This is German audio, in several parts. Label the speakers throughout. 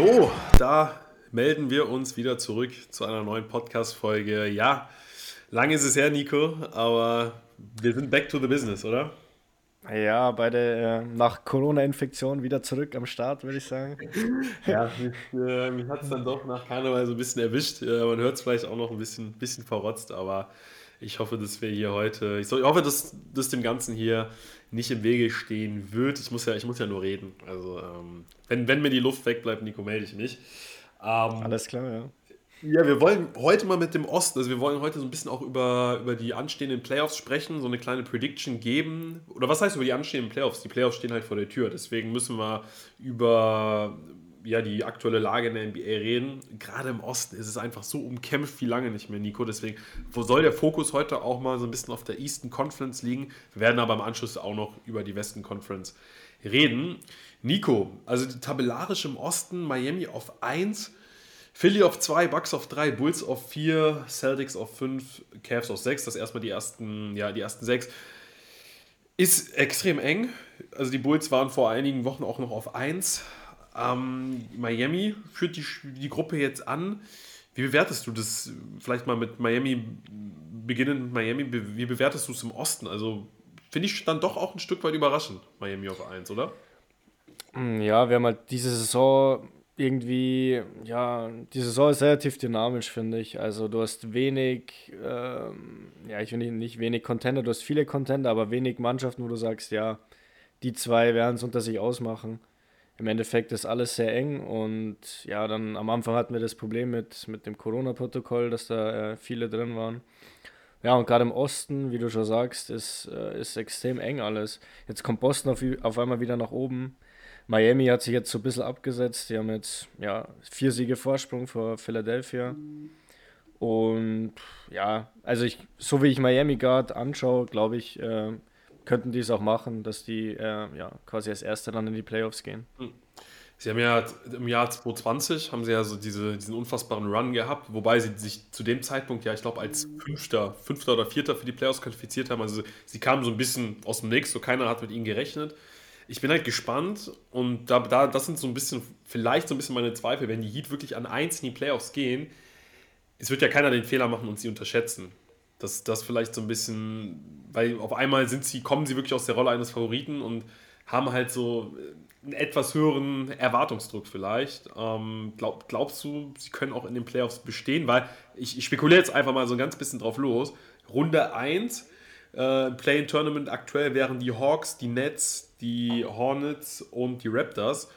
Speaker 1: So, da melden wir uns wieder zurück zu einer neuen Podcast-Folge. Ja, lange ist es her, Nico, aber wir sind back to the business, oder?
Speaker 2: Ja, beide äh, nach Corona-Infektion wieder zurück am Start, würde ich sagen.
Speaker 1: ja, mich, äh, mich hat es dann doch nach Karneval so ein bisschen erwischt. Äh, man hört es vielleicht auch noch ein bisschen, bisschen verrotzt, aber ich hoffe, dass wir hier heute, ich, ich hoffe, dass, dass dem Ganzen hier nicht im Wege stehen wird. Ich muss ja, ich muss ja nur reden. Also, ähm, wenn, wenn mir die Luft wegbleibt, Nico, melde ich mich.
Speaker 2: Ähm, Alles klar, ja.
Speaker 1: Ja, wir wollen heute mal mit dem Osten, also wir wollen heute so ein bisschen auch über, über die anstehenden Playoffs sprechen, so eine kleine Prediction geben. Oder was heißt über die anstehenden Playoffs? Die Playoffs stehen halt vor der Tür, deswegen müssen wir über ja, die aktuelle Lage in der NBA reden. Gerade im Osten ist es einfach so umkämpft wie lange nicht mehr, Nico. Deswegen wo soll der Fokus heute auch mal so ein bisschen auf der Eastern Conference liegen. Wir werden aber im Anschluss auch noch über die Western Conference reden. Nico, also tabellarisch im Osten, Miami auf 1, Philly auf 2, Bucks auf 3, Bulls auf 4, Celtics auf 5, Cavs auf 6. Das erstmal die ersten, ja, die ersten 6. Ist extrem eng. Also die Bulls waren vor einigen Wochen auch noch auf 1. Ähm, Miami führt die, die Gruppe jetzt an. Wie bewertest du das? Vielleicht mal mit Miami, beginnend mit Miami, wie bewertest du es im Osten? Also finde ich dann doch auch ein Stück weit überraschend, Miami auf 1, oder?
Speaker 2: Hm, ja, wir haben halt diese Saison irgendwie, ja, die Saison ist relativ dynamisch, finde ich. Also du hast wenig, ähm, ja, ich finde nicht wenig Contender, du hast viele Contender, aber wenig Mannschaften, wo du sagst, ja, die zwei werden es unter sich ausmachen. Im Endeffekt ist alles sehr eng und ja, dann am Anfang hatten wir das Problem mit, mit dem Corona-Protokoll, dass da äh, viele drin waren. Ja, und gerade im Osten, wie du schon sagst, ist, äh, ist extrem eng alles. Jetzt kommt Boston auf, auf einmal wieder nach oben. Miami hat sich jetzt so ein bisschen abgesetzt. Die haben jetzt ja, vier Siege Vorsprung vor Philadelphia. Und ja, also ich, so wie ich Miami gerade anschaue, glaube ich, äh, könnten die es auch machen, dass die äh, ja, quasi als Erster dann in die Playoffs gehen. Hm.
Speaker 1: Sie haben ja im Jahr 2020 haben sie ja so diese, diesen unfassbaren Run gehabt, wobei sie sich zu dem Zeitpunkt ja, ich glaube, als Fünfter, Fünfter oder Vierter für die Playoffs qualifiziert haben. Also sie kamen so ein bisschen aus dem Nix, so keiner hat mit ihnen gerechnet ich bin halt gespannt und da, da, das sind so ein bisschen, vielleicht so ein bisschen meine Zweifel, wenn die Heat wirklich an 1 in die Playoffs gehen, es wird ja keiner den Fehler machen und sie unterschätzen. Das, das vielleicht so ein bisschen, weil auf einmal sind sie, kommen sie wirklich aus der Rolle eines Favoriten und haben halt so einen etwas höheren Erwartungsdruck vielleicht. Ähm, glaub, glaubst du, sie können auch in den Playoffs bestehen? Weil ich, ich spekuliere jetzt einfach mal so ein ganz bisschen drauf los. Runde 1, äh, Play-in-Tournament aktuell wären die Hawks, die Nets, die Hornets und die Raptors.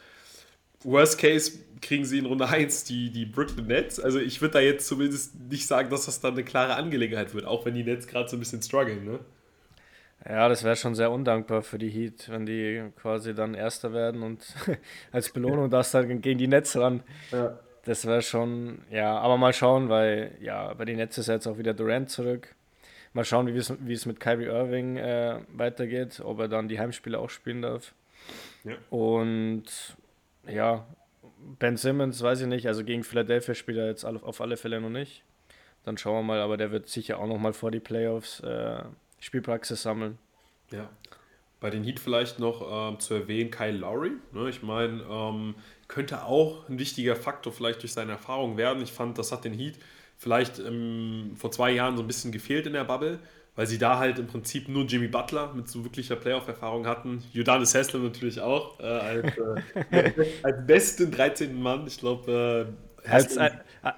Speaker 1: Worst Case kriegen sie in Runde 1 die, die Brooklyn Nets. Also ich würde da jetzt zumindest nicht sagen, dass das dann eine klare Angelegenheit wird, auch wenn die Nets gerade so ein bisschen strugglen, ne?
Speaker 2: Ja, das wäre schon sehr undankbar für die Heat, wenn die quasi dann Erster werden und als Belohnung das dann gegen die Nets ran. Ja. Das wäre schon, ja, aber mal schauen, weil ja, bei den Nets ist jetzt auch wieder Durant zurück. Mal schauen, wie es, wie es mit Kyrie Irving äh, weitergeht, ob er dann die Heimspiele auch spielen darf. Ja. Und ja, Ben Simmons weiß ich nicht, also gegen Philadelphia spielt er jetzt auf alle Fälle noch nicht. Dann schauen wir mal, aber der wird sicher auch noch mal vor die Playoffs äh, Spielpraxis sammeln.
Speaker 1: Ja. Bei den Heat vielleicht noch äh, zu erwähnen, Kyle Lowry. Ne? Ich meine, ähm, könnte auch ein wichtiger Faktor vielleicht durch seine Erfahrung werden. Ich fand, das hat den Heat vielleicht ähm, vor zwei Jahren so ein bisschen gefehlt in der Bubble, weil sie da halt im Prinzip nur Jimmy Butler mit so wirklicher Playoff-Erfahrung hatten. Judanis Haslam natürlich auch, äh, als, äh, als besten 13. Mann. Ich glaube,
Speaker 2: äh, als,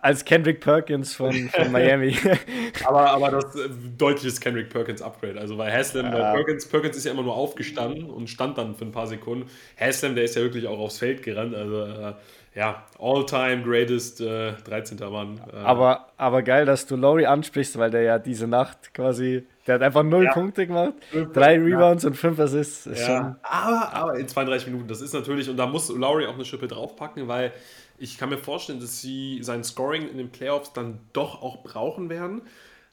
Speaker 2: als Kendrick Perkins von, von Miami.
Speaker 1: aber, aber das äh, deutliches Kendrick Perkins Upgrade. Also weil Haslam, ja. Perkins, Perkins ist ja immer nur aufgestanden und stand dann für ein paar Sekunden. Haslam, der ist ja wirklich auch aufs Feld gerannt. Also äh, ja, all-time greatest äh, 13. Mann.
Speaker 2: Äh. Aber, aber geil, dass du Laurie ansprichst, weil der ja diese Nacht quasi, der hat einfach null ja. Punkte gemacht, drei Rebounds ja. und fünf Assists.
Speaker 1: Ist ja. aber, aber in 32 Minuten, das ist natürlich, und da muss Laurie auch eine Schippe draufpacken, weil ich kann mir vorstellen, dass sie sein Scoring in den Playoffs dann doch auch brauchen werden.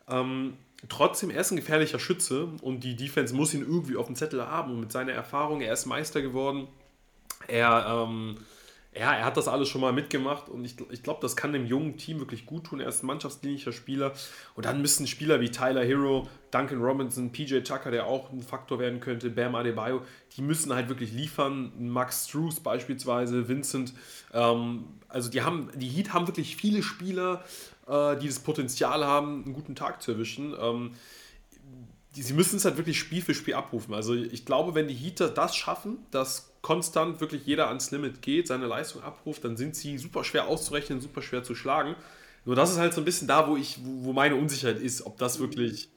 Speaker 1: Ähm, trotzdem, er ist ein gefährlicher Schütze und die Defense muss ihn irgendwie auf dem Zettel haben. Und mit seiner Erfahrung, er ist Meister geworden. Er, ähm, ja, er hat das alles schon mal mitgemacht und ich, ich glaube, das kann dem jungen Team wirklich gut tun. Er ist ein mannschaftsdienlicher Spieler und dann müssen Spieler wie Tyler Hero, Duncan Robinson, PJ Tucker, der auch ein Faktor werden könnte, Bam Adebayo, die müssen halt wirklich liefern. Max Struess beispielsweise, Vincent. Ähm, also die haben, die Heat haben wirklich viele Spieler, äh, die das Potenzial haben, einen guten Tag zu erwischen. Ähm, die, sie müssen es halt wirklich Spiel für Spiel abrufen. Also ich glaube, wenn die Heater das schaffen, dass konstant wirklich jeder ans Limit geht, seine Leistung abruft, dann sind sie super schwer auszurechnen, super schwer zu schlagen. Nur das ist halt so ein bisschen da, wo ich, wo meine Unsicherheit ist, ob das wirklich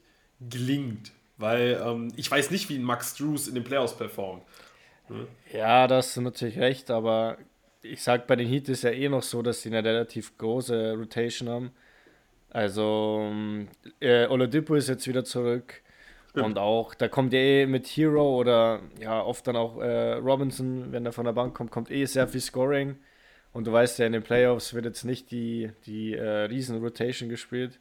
Speaker 1: gelingt. Weil ähm, ich weiß nicht, wie Max Drews in den Playoffs performt.
Speaker 2: Hm? Ja, das ist natürlich recht, aber ich sag, bei den Heat ist ja eh noch so, dass sie eine relativ große Rotation haben. Also, äh, Oladipo ist jetzt wieder zurück. Stimmt. Und auch, da kommt eh mit Hero oder ja, oft dann auch äh, Robinson, wenn er von der Bank kommt, kommt eh sehr viel Scoring. Und du weißt ja, in den Playoffs wird jetzt nicht die, die äh, Riesen-Rotation gespielt.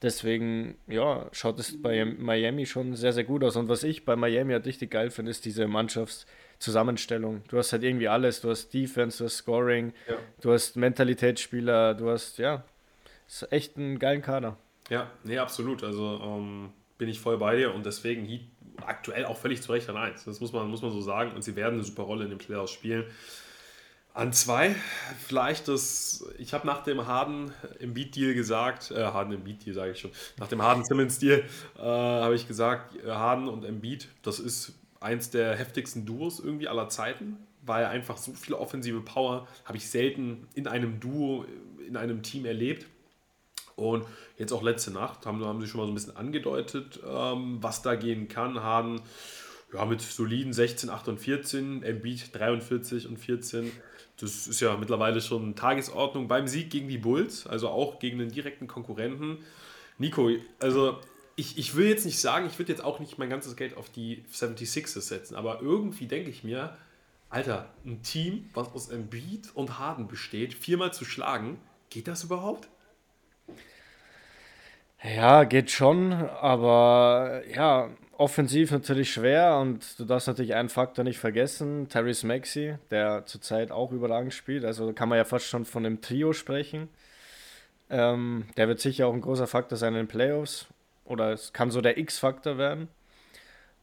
Speaker 2: Deswegen, ja, schaut es bei Miami schon sehr, sehr gut aus. Und was ich bei Miami halt richtig geil finde, ist diese Mannschaftszusammenstellung. Du hast halt irgendwie alles. Du hast Defense, du hast Scoring, ja. du hast Mentalitätsspieler, du hast, ja, ist echt ein geilen Kader.
Speaker 1: Ja, nee, absolut. Also, ähm, bin ich voll bei dir und deswegen Heat aktuell auch völlig zu Recht an 1. Das muss man, muss man so sagen und sie werden eine super Rolle in den Playoffs spielen. An zwei, vielleicht das, ich habe nach dem Harden im Beat-Deal gesagt, äh, Harden im Beat-Deal sage ich schon, nach dem Harden-Simmons-Deal äh, habe ich gesagt, äh, Harden und Embiid, das ist eins der heftigsten Duos irgendwie aller Zeiten, weil einfach so viel offensive Power habe ich selten in einem Duo, in einem Team erlebt. Und jetzt auch letzte Nacht haben, haben sie schon mal so ein bisschen angedeutet, ähm, was da gehen kann. Harden ja, mit soliden 16, 8 und 14, Embiid 43 und 14. Das ist ja mittlerweile schon Tagesordnung beim Sieg gegen die Bulls, also auch gegen einen direkten Konkurrenten. Nico, also ich, ich will jetzt nicht sagen, ich würde jetzt auch nicht mein ganzes Geld auf die 76ers setzen, aber irgendwie denke ich mir, Alter, ein Team, was aus Embiid und Harden besteht, viermal zu schlagen, geht das überhaupt?
Speaker 2: Ja, geht schon, aber ja, offensiv natürlich schwer und du darfst natürlich einen Faktor nicht vergessen, Terrence Maxi, der zurzeit auch überragend spielt, also kann man ja fast schon von einem Trio sprechen. Ähm, der wird sicher auch ein großer Faktor sein in den Playoffs oder es kann so der X-Faktor werden.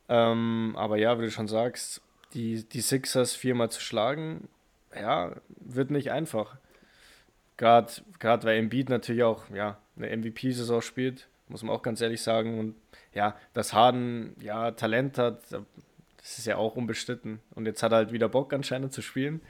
Speaker 2: Ähm, aber ja, wie du schon sagst, die, die Sixers viermal zu schlagen, ja, wird nicht einfach. Gerade weil Embiid natürlich auch ja, eine MVP-Saison spielt, muss man auch ganz ehrlich sagen. Und ja, dass Harden ja Talent hat, das ist ja auch unbestritten. Und jetzt hat er halt wieder Bock anscheinend zu spielen.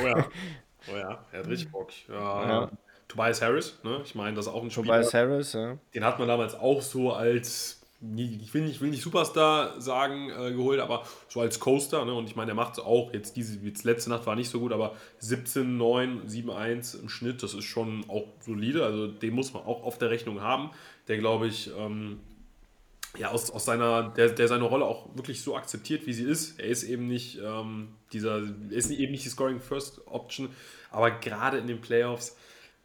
Speaker 1: Oh ja, oh ja, er hat richtig Bock. Ja, ja. Tobias Harris, ne? ich meine, das ist auch ein
Speaker 2: Spieler. Tobias Harris, ja.
Speaker 1: Den hat man damals auch so als ich will nicht, will nicht Superstar sagen, äh, geholt, aber so als Coaster. Ne? Und ich meine, er macht es auch. Jetzt diese jetzt letzte Nacht war nicht so gut, aber 17, 9, 7, 1 im Schnitt, das ist schon auch solide. Also den muss man auch auf der Rechnung haben. Der, glaube ich, ähm, ja, aus, aus seiner, der, der seine Rolle auch wirklich so akzeptiert, wie sie ist. Er ist eben nicht ähm, dieser, er ist eben nicht die Scoring First Option, aber gerade in den Playoffs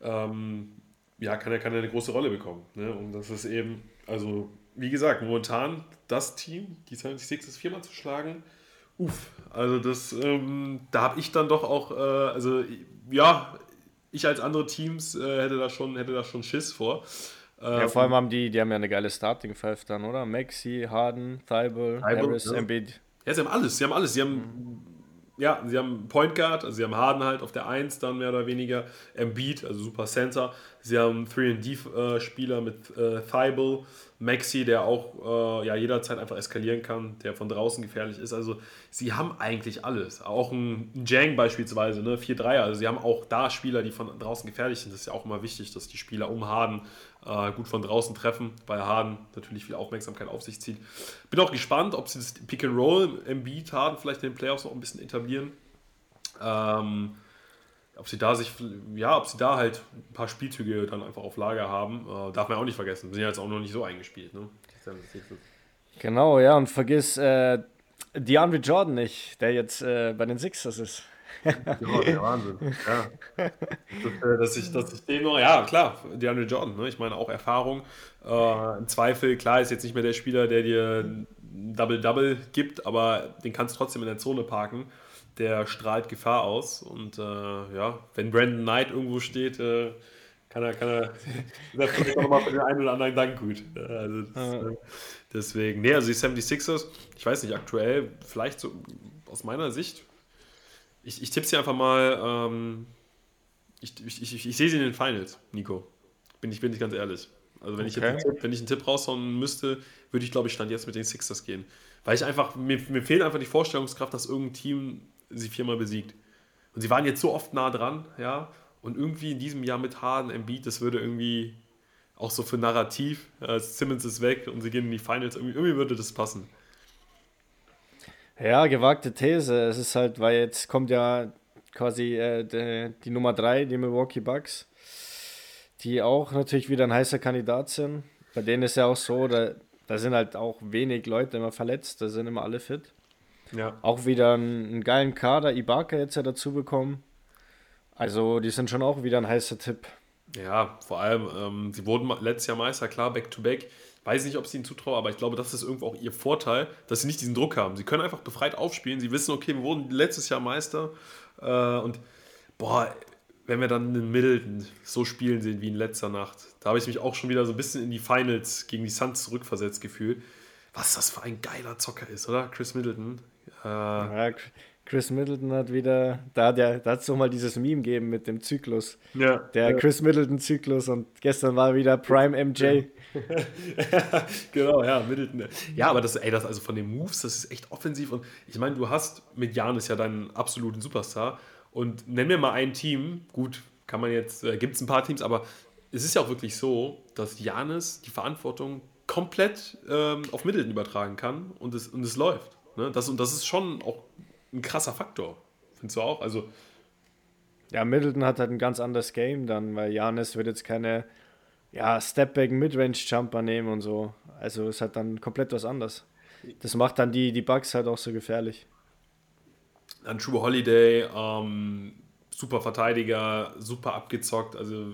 Speaker 1: ähm, ja, kann er, kann er eine große Rolle bekommen. Ne? Und das ist eben, also wie gesagt, momentan das Team, die 76ers viermal zu schlagen, uff, also das, ähm, da habe ich dann doch auch, äh, also ja, ich als andere Teams äh, hätte da schon, hätte da schon Schiss vor.
Speaker 2: Ähm, ja, vor allem haben die, die haben ja eine geile Starting Five dann, oder? Maxi, Harden, Thibault, Harris, ja. Embiid.
Speaker 1: Ja, sie haben alles, sie haben alles, sie haben mhm ja, sie haben Point Guard, also sie haben Harden halt auf der 1 dann mehr oder weniger, Embiid, also super Center. Sie haben 3D-Spieler mit äh, Thibault, Maxi, der auch äh, ja, jederzeit einfach eskalieren kann, der von draußen gefährlich ist. Also sie haben eigentlich alles. Auch ein, Jang beispielsweise, ne? 4-3er. Also sie haben auch da Spieler, die von draußen gefährlich sind. Das ist ja auch immer wichtig, dass die Spieler um Harden äh, gut von draußen treffen, weil Harden natürlich viel Aufmerksamkeit auf sich zieht. Bin auch gespannt, ob sie das Pick and Roll im Beat Harden vielleicht in den Playoffs noch ein bisschen etablieren. Ähm, ob sie da sich, ja, ob sie da halt ein paar Spielzüge dann einfach auf Lager haben, äh, darf man auch nicht vergessen. Sind ja jetzt auch noch nicht so eingespielt, ne?
Speaker 2: Genau, ja, und vergiss äh, DeAndre Jordan nicht, der jetzt äh, bei den Sixers ist. Ja, der Wahnsinn.
Speaker 1: Ja. Das, äh, dass, ich, dass ich den noch, ja klar, DeAndre Jordan, ne? ich meine auch Erfahrung. Äh, Im Zweifel, klar, ist jetzt nicht mehr der Spieler, der dir Double-Double gibt, aber den kannst du trotzdem in der Zone parken der strahlt Gefahr aus. Und äh, ja, wenn Brandon Knight irgendwo steht, äh, kann er, kann er, das vielleicht auch nochmal für den einen oder anderen Dank gut. Also das, äh, deswegen, nee, also die 76ers, ich weiß nicht, aktuell, vielleicht so aus meiner Sicht, ich, ich tippe sie einfach mal, ähm, ich, ich, ich, ich, sehe sie in den Finals, Nico. Bin ich, bin ich ganz ehrlich. Also wenn, okay. ich jetzt einen Tipp, wenn ich einen Tipp raushauen müsste, würde ich glaube ich Stand jetzt mit den Sixers gehen. Weil ich einfach, mir, mir fehlt einfach die Vorstellungskraft, dass irgendein Team sie viermal besiegt. Und sie waren jetzt so oft nah dran, ja. Und irgendwie in diesem Jahr mit Harden, Embiid, das würde irgendwie auch so für Narrativ, äh, Simmons ist weg und sie gehen in die Finals, irgendwie, irgendwie würde das passen.
Speaker 2: Ja, gewagte These. Es ist halt, weil jetzt kommt ja quasi äh, die, die Nummer 3, die Milwaukee Bucks, die auch natürlich wieder ein heißer Kandidat sind. Bei denen ist ja auch so, da, da sind halt auch wenig Leute immer verletzt, da sind immer alle fit. Ja. Auch wieder einen, einen geilen Kader, Ibaka jetzt ja dazu bekommen. Also die sind schon auch wieder ein heißer Tipp.
Speaker 1: Ja, vor allem, ähm, sie wurden letztes Jahr Meister, klar, back-to-back. -back. Weiß nicht, ob sie ihnen zutrauen, aber ich glaube, das ist irgendwo auch ihr Vorteil, dass sie nicht diesen Druck haben. Sie können einfach befreit aufspielen. Sie wissen, okay, wir wurden letztes Jahr Meister. Äh, und boah, wenn wir dann in Middleton so spielen sehen wie in letzter Nacht, da habe ich mich auch schon wieder so ein bisschen in die Finals gegen die Suns zurückversetzt gefühlt. Was das für ein geiler Zocker ist, oder? Chris Middleton. Äh,
Speaker 2: ja, Chris Middleton hat wieder, da hat ja, da hat es doch mal dieses Meme gegeben mit dem Zyklus. Ja. Der ja. Chris Middleton-Zyklus und gestern war wieder Prime MJ.
Speaker 1: genau, ja, Middleton. Ja, aber das, ey, das also von den Moves, das ist echt offensiv und ich meine, du hast mit Janis ja deinen absoluten Superstar und nenn mir mal ein Team, gut, kann man jetzt, äh, gibt es ein paar Teams, aber es ist ja auch wirklich so, dass Janis die Verantwortung komplett ähm, auf Middleton übertragen kann und es, und es läuft. Ne? Das, und das ist schon auch ein krasser Faktor. Findest du auch? Also.
Speaker 2: Ja, Middleton hat halt ein ganz anderes Game dann, weil Janis wird jetzt keine ja, Stepback Midrange Jumper nehmen und so. Also ist halt dann komplett was anderes. Das macht dann die, die Bugs halt auch so gefährlich.
Speaker 1: Dann True Holiday, ähm, super Verteidiger, super abgezockt, also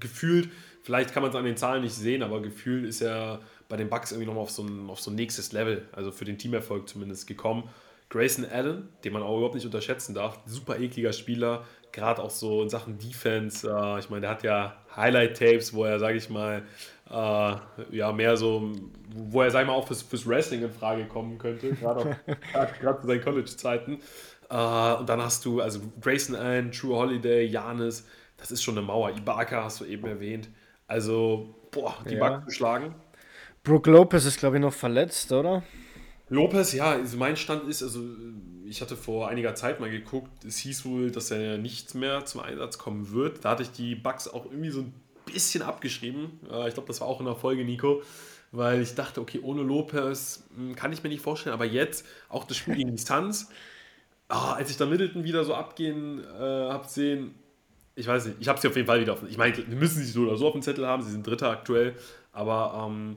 Speaker 1: gefühlt, vielleicht kann man es an den Zahlen nicht sehen, aber gefühlt ist er bei den Bugs irgendwie nochmal auf so, ein, auf so ein nächstes Level, also für den Teamerfolg zumindest gekommen. Grayson Allen, den man auch überhaupt nicht unterschätzen darf, super ekliger Spieler, gerade auch so in Sachen Defense. Äh, ich meine, der hat ja Highlight-Tapes, wo er, sage ich mal, äh, ja, mehr so, wo er, sag ich mal, auch fürs, fürs Wrestling in Frage kommen könnte, gerade zu seinen College-Zeiten. Äh, und dann hast du, also Grayson Allen, True Holiday, Janis, das ist schon eine Mauer. Ibaka hast du eben erwähnt. Also, boah, die ja. Backen geschlagen.
Speaker 2: Brooke Lopez ist, glaube ich, noch verletzt, oder?
Speaker 1: Lopez, ja, also mein Stand ist, also ich hatte vor einiger Zeit mal geguckt, es hieß wohl, dass er nicht mehr zum Einsatz kommen wird. Da hatte ich die Bugs auch irgendwie so ein bisschen abgeschrieben. Ich glaube, das war auch in der Folge, Nico, weil ich dachte, okay, ohne Lopez hm, kann ich mir nicht vorstellen, aber jetzt auch das Spiel gegen Distanz, oh, als ich da Middleton wieder so abgehen äh, habe sehen, ich weiß nicht, ich habe sie auf jeden Fall wieder auf. Ich meine, wir müssen sie so oder so auf dem Zettel haben, sie sind Dritter aktuell, aber ähm,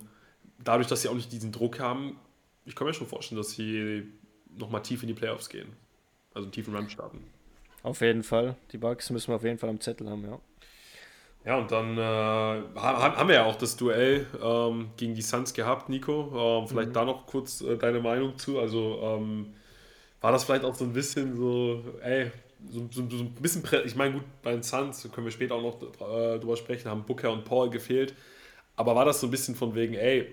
Speaker 1: dadurch, dass sie auch nicht diesen Druck haben, ich kann mir schon vorstellen, dass sie nochmal tief in die Playoffs gehen. Also einen tiefen Run starten.
Speaker 2: Auf jeden Fall. Die Bugs müssen wir auf jeden Fall am Zettel haben, ja.
Speaker 1: Ja, und dann äh, haben wir ja auch das Duell ähm, gegen die Suns gehabt, Nico. Ähm, vielleicht mhm. da noch kurz äh, deine Meinung zu. Also ähm, war das vielleicht auch so ein bisschen so, ey, so, so, so ein bisschen, ich meine, gut, bei den Suns können wir später auch noch äh, drüber sprechen, haben Booker und Paul gefehlt. Aber war das so ein bisschen von wegen, ey,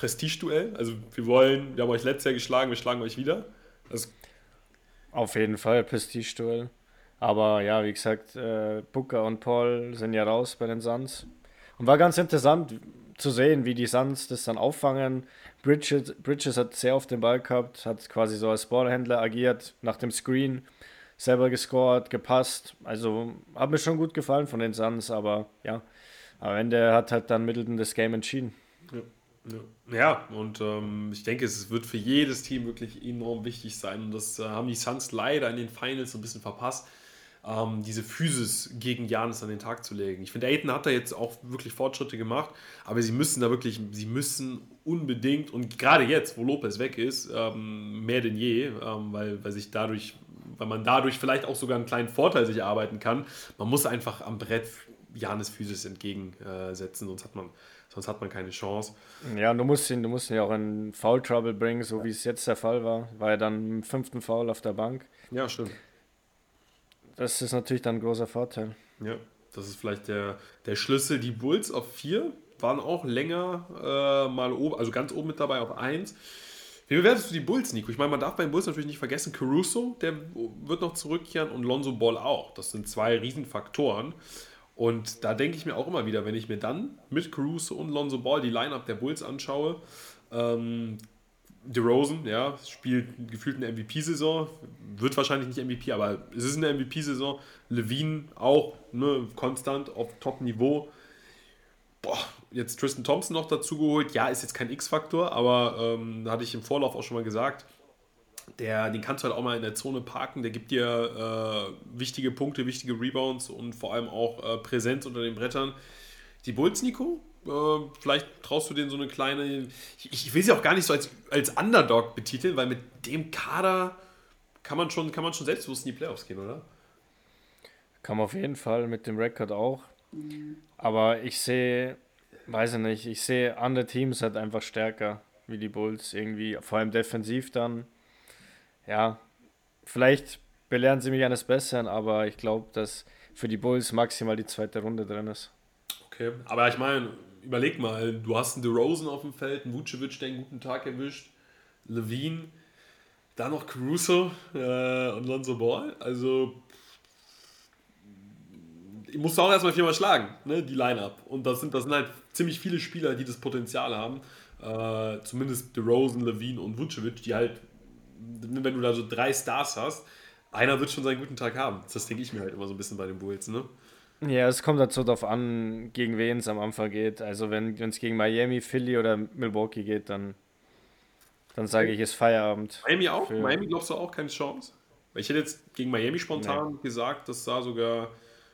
Speaker 1: Prestigeduell. Also wir wollen, wir haben euch letztes Jahr geschlagen, wir schlagen euch wieder. Also
Speaker 2: Auf jeden Fall Prestigeduell. Aber ja, wie gesagt, äh, Booker und Paul sind ja raus bei den Suns. Und war ganz interessant zu sehen, wie die Suns das dann auffangen. Bridges, Bridges hat sehr oft den Ball gehabt, hat quasi so als Ballhändler agiert, nach dem Screen selber gescored, gepasst. Also hat mir schon gut gefallen von den Suns, aber ja, am Ende hat halt dann Middleton das Game entschieden.
Speaker 1: Ja. Ja, und ähm, ich denke, es wird für jedes Team wirklich enorm wichtig sein. Und das äh, haben die Suns leider in den Finals so ein bisschen verpasst, ähm, diese Physis gegen Janis an den Tag zu legen. Ich finde, Aiden hat da jetzt auch wirklich Fortschritte gemacht, aber sie müssen da wirklich, sie müssen unbedingt, und gerade jetzt, wo Lopez weg ist, ähm, mehr denn je, ähm, weil, weil sich dadurch, weil man dadurch vielleicht auch sogar einen kleinen Vorteil sich erarbeiten kann. Man muss einfach am Brett Janis Physis entgegensetzen, sonst hat man, sonst hat man keine Chance.
Speaker 2: Ja, du musst ihn, du musst ihn ja auch in Foul Trouble bringen, so wie es jetzt der Fall war. War er dann im fünften Foul auf der Bank.
Speaker 1: Ja, stimmt.
Speaker 2: Das ist natürlich dann ein großer Vorteil.
Speaker 1: Ja, das ist vielleicht der, der Schlüssel. Die Bulls auf vier waren auch länger äh, mal oben, also ganz oben mit dabei auf eins. Wie bewertest du die Bulls, Nico? Ich meine, man darf bei den Bulls natürlich nicht vergessen, Caruso, der wird noch zurückkehren und Lonzo Ball auch. Das sind zwei Riesenfaktoren. Und da denke ich mir auch immer wieder, wenn ich mir dann mit Caruso und Lonzo Ball die Lineup der Bulls anschaue, ähm, DeRozan, ja, spielt gefühlt eine MVP-Saison, wird wahrscheinlich nicht MVP, aber es ist eine MVP-Saison. Levine auch, ne, konstant auf Top-Niveau. Boah, jetzt Tristan Thompson noch dazu geholt. Ja, ist jetzt kein X-Faktor, aber ähm, hatte ich im Vorlauf auch schon mal gesagt, der, den kannst du halt auch mal in der Zone parken. Der gibt dir äh, wichtige Punkte, wichtige Rebounds und vor allem auch äh, Präsenz unter den Brettern. Die Bulls, Nico, äh, vielleicht traust du denen so eine kleine. Ich, ich, will sie auch gar nicht so als, als Underdog betiteln, weil mit dem Kader kann man schon, kann man schon selbstbewusst in die Playoffs gehen, oder?
Speaker 2: Kann man auf jeden Fall mit dem Rekord auch. Aber ich sehe, weiß ich nicht, ich sehe andere Teams halt einfach stärker wie die Bulls irgendwie, vor allem defensiv dann. Ja, vielleicht belehren sie mich eines Besseren, aber ich glaube, dass für die Bulls maximal die zweite Runde drin ist.
Speaker 1: Okay, aber ich meine, überleg mal, du hast einen DeRozan auf dem Feld, einen Vucevic, der einen guten Tag erwischt, Levine, dann noch Caruso äh, und Lonzo Ball. Also, ich musst auch erstmal viermal schlagen, ne, die Line-Up. Und das sind, das sind halt ziemlich viele Spieler, die das Potenzial haben. Äh, zumindest DeRozan, Levine und Vucevic, die halt, wenn du da so drei Stars hast, einer wird schon seinen guten Tag haben. Das denke ich mir halt immer so ein bisschen bei den Bulls, ne?
Speaker 2: Ja, es kommt dazu darauf an, gegen wen es am Anfang geht. Also wenn es gegen Miami, Philly oder Milwaukee geht, dann, dann sage ich, ist Feierabend.
Speaker 1: Miami auch? Für... Miami glaubst du auch keine Chance? Ich hätte jetzt gegen Miami spontan nee. gesagt, dass da sogar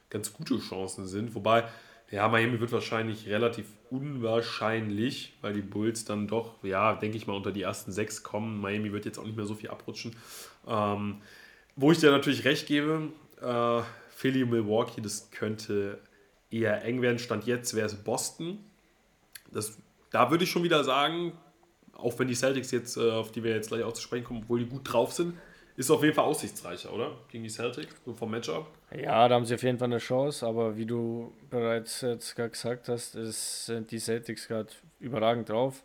Speaker 1: ganz gute Chancen sind. Wobei, ja, Miami wird wahrscheinlich relativ unwahrscheinlich, weil die Bulls dann doch, ja, denke ich mal, unter die ersten sechs kommen. Miami wird jetzt auch nicht mehr so viel abrutschen. Ähm, wo ich dir natürlich recht gebe, äh, Philly, Milwaukee, das könnte eher eng werden. Stand jetzt wäre es Boston. Das, da würde ich schon wieder sagen, auch wenn die Celtics jetzt, äh, auf die wir jetzt gleich auch zu sprechen kommen, obwohl die gut drauf sind, ist auf jeden Fall aussichtsreicher, oder? Gegen die Celtics, so vom Matchup.
Speaker 2: Ja, da haben sie auf jeden Fall eine Chance, aber wie du bereits jetzt gerade gesagt hast, ist, sind die Celtics gerade überragend drauf